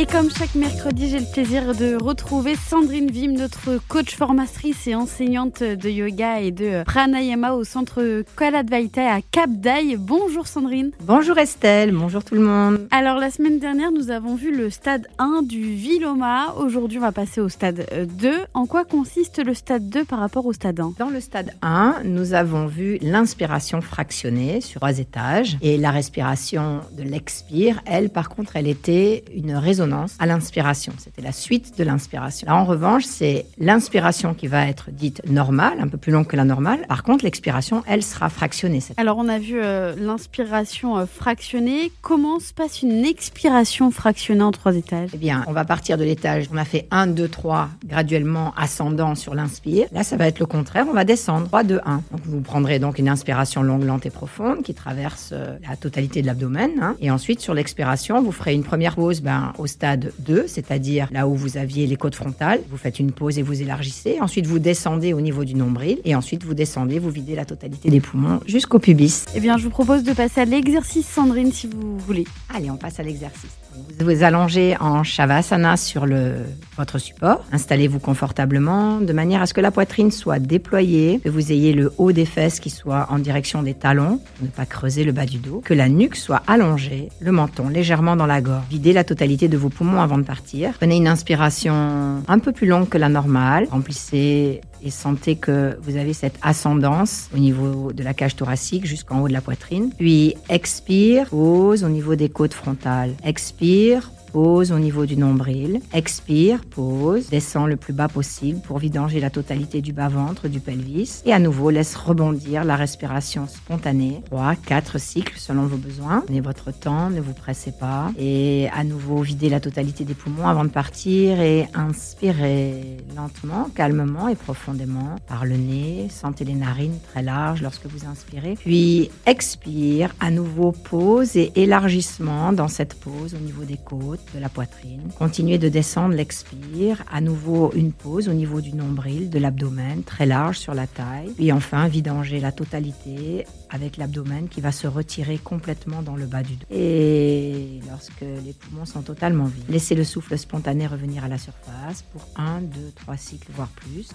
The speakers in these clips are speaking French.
Et comme chaque mercredi, j'ai le plaisir de retrouver Sandrine Vim, notre coach formatrice et enseignante de yoga et de pranayama au centre Kaladvaita à Cap d'Aille. Bonjour Sandrine. Bonjour Estelle, bonjour tout le monde. Alors la semaine dernière, nous avons vu le stade 1 du Viloma. Aujourd'hui, on va passer au stade 2. En quoi consiste le stade 2 par rapport au stade 1 Dans le stade 1, nous avons vu l'inspiration fractionnée sur trois étages et la respiration de l'expire. Elle, par contre, elle était une résonance à l'inspiration. C'était la suite de l'inspiration. Là, en revanche, c'est l'inspiration qui va être dite normale, un peu plus longue que la normale. Par contre, l'expiration, elle sera fractionnée. Alors, on a vu euh, l'inspiration euh, fractionnée. Comment se passe une expiration fractionnée en trois étages? Eh bien, on va partir de l'étage. On a fait 1, 2, 3, graduellement ascendant sur l'inspire. Là, ça va être le contraire. On va descendre 3, 2, 1. Donc, vous prendrez donc une inspiration longue, lente et profonde qui traverse euh, la totalité de l'abdomen. Hein. Et ensuite, sur l'expiration, vous ferez une première pause ben, au stade 2, c'est-à-dire là où vous aviez les côtes frontales. Vous faites une pause et vous élargissez. Ensuite, vous descendez au niveau du nombril. Et ensuite, vous descendez, vous videz la totalité des poumons jusqu'au pubis. Eh bien, je vous propose de passer à l'exercice, Sandrine, si vous voulez. Allez, on passe à l'exercice. Vous vous allongez en Shavasana sur le, votre support. Installez-vous confortablement de manière à ce que la poitrine soit déployée, que vous ayez le haut des fesses qui soit en direction des talons, ne pas creuser le bas du dos, que la nuque soit allongée, le menton légèrement dans la gorge. Videz la totalité de vos poumons avant de partir. Prenez une inspiration un peu plus longue que la normale. Remplissez et sentez que vous avez cette ascendance au niveau de la cage thoracique jusqu'en haut de la poitrine. Puis expire, pose au niveau des côtes frontales. Expire, pose au niveau du nombril. Expire, pose, descend le plus bas possible pour vidanger la totalité du bas-ventre, du pelvis. Et à nouveau, laisse rebondir la respiration spontanée. 3, 4 cycles selon vos besoins. Prenez votre temps, ne vous pressez pas. Et à nouveau, videz la totalité des poumons avant de partir et inspirez lentement, calmement et profondément par le nez. Sentez les narines très larges lorsque vous inspirez. Puis expire, à nouveau pause et élargissement dans cette pause au niveau des côtes de la poitrine. Continuez de descendre l'expire. À nouveau une pause au niveau du nombril, de l'abdomen, très large sur la taille. Puis enfin, vidanger la totalité avec l'abdomen qui va se retirer complètement dans le bas du dos. Et lorsque les poumons sont totalement vides, laissez le souffle spontané revenir à la surface pour un, deux, trois cycles, voire plus,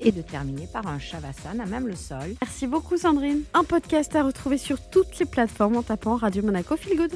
et de terminer par un shavasana, même le sol. Merci beaucoup Sandrine. Un podcast à retrouver sur toutes les plateformes en tapant Radio Monaco Feel Good.